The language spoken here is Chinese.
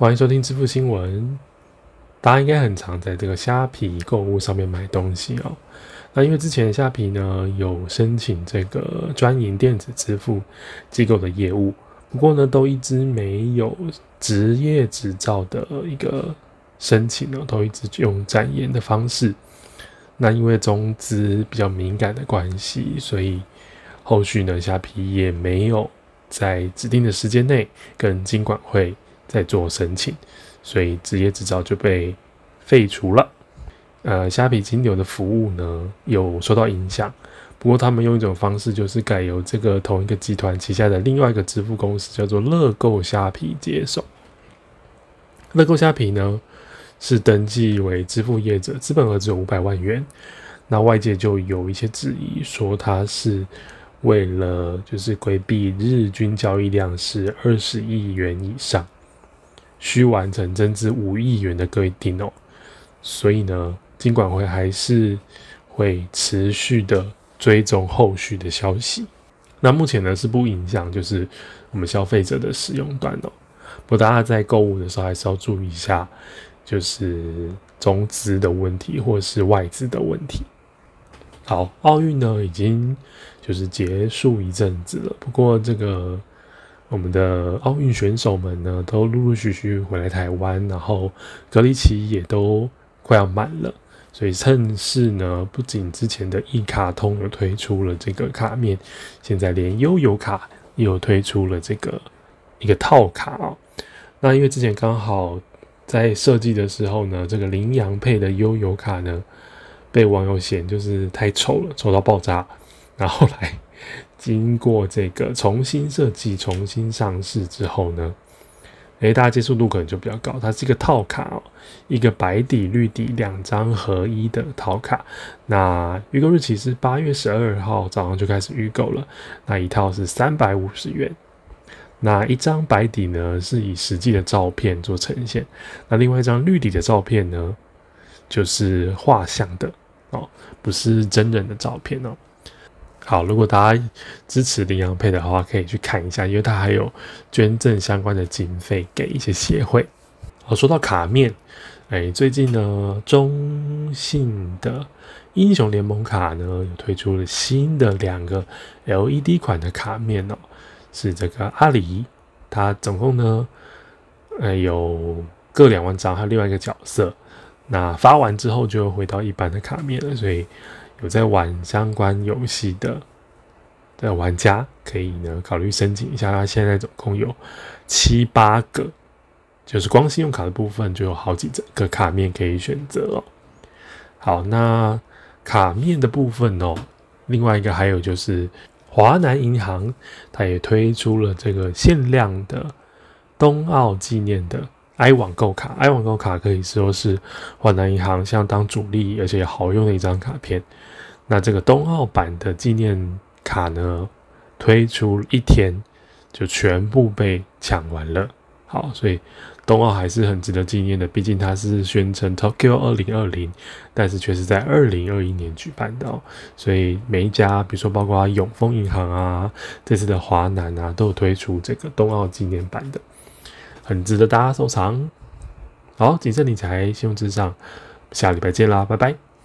欢迎收听支付新闻。大家应该很常在这个虾皮购物上面买东西哦。那因为之前虾皮呢有申请这个专营电子支付机构的业务，不过呢都一直没有职业执照的一个申请呢，都一直用展延的方式。那因为中资比较敏感的关系，所以后续呢虾皮也没有在指定的时间内跟金管会。在做申请，所以职业执照就被废除了。呃，虾皮金牛的服务呢有受到影响，不过他们用一种方式，就是改由这个同一个集团旗下的另外一个支付公司叫做乐购虾皮接手。乐购虾皮呢是登记为支付业者，资本额只有五百万元。那外界就有一些质疑，说它是为了就是规避日均交易量是二十亿元以上。需完成增资五亿元的规定哦，所以呢，金管会还是会持续的追踪后续的消息。那目前呢是不影响，就是我们消费者的使用端哦。不过大家在购物的时候还是要注意一下，就是中资的问题或是外资的问题。好，奥运呢已经就是结束一阵子了，不过这个。我们的奥运选手们呢，都陆陆续续回来台湾，然后隔离期也都快要满了，所以趁势呢，不仅之前的一卡通有推出了这个卡面，现在连悠游卡也有推出了这个一个套卡啊。那因为之前刚好在设计的时候呢，这个羚羊配的悠游卡呢，被网友嫌就是太丑了，丑到爆炸，然后来。经过这个重新设计、重新上市之后呢，诶，大家接受度可能就比较高。它是一个套卡哦，一个白底绿底两张合一的套卡。那预购日期是八月十二号早上就开始预购了。那一套是三百五十元。那一张白底呢，是以实际的照片做呈现。那另外一张绿底的照片呢，就是画像的哦，不是真人的照片哦。好，如果大家支持羚羊配的话，可以去看一下，因为它还有捐赠相关的经费给一些协会。好，说到卡面，哎，最近呢，中信的英雄联盟卡呢，有推出了新的两个 LED 款的卡面哦，是这个阿里，它总共呢，呃，有各两万张，还有另外一个角色，那发完之后就回到一般的卡面了，所以。有在玩相关游戏的的玩家，可以呢考虑申请一下。它现在总共有七八个，就是光信用卡的部分就有好几个卡面可以选择哦。好，那卡面的部分哦，另外一个还有就是华南银行，它也推出了这个限量的冬奥纪念的。I 网购卡，i 网购卡可以说是华南银行相当主力而且好用的一张卡片。那这个冬奥版的纪念卡呢，推出一天就全部被抢完了。好，所以冬奥还是很值得纪念的，毕竟它是宣称 Tokyo 二零二零，但是却是在二零二一年举办的。所以每一家，比如说包括永丰银行啊，这次的华南啊，都有推出这个冬奥纪念版的。很值得大家收藏。好，谨慎理财，信用至上，下礼拜见啦，拜拜。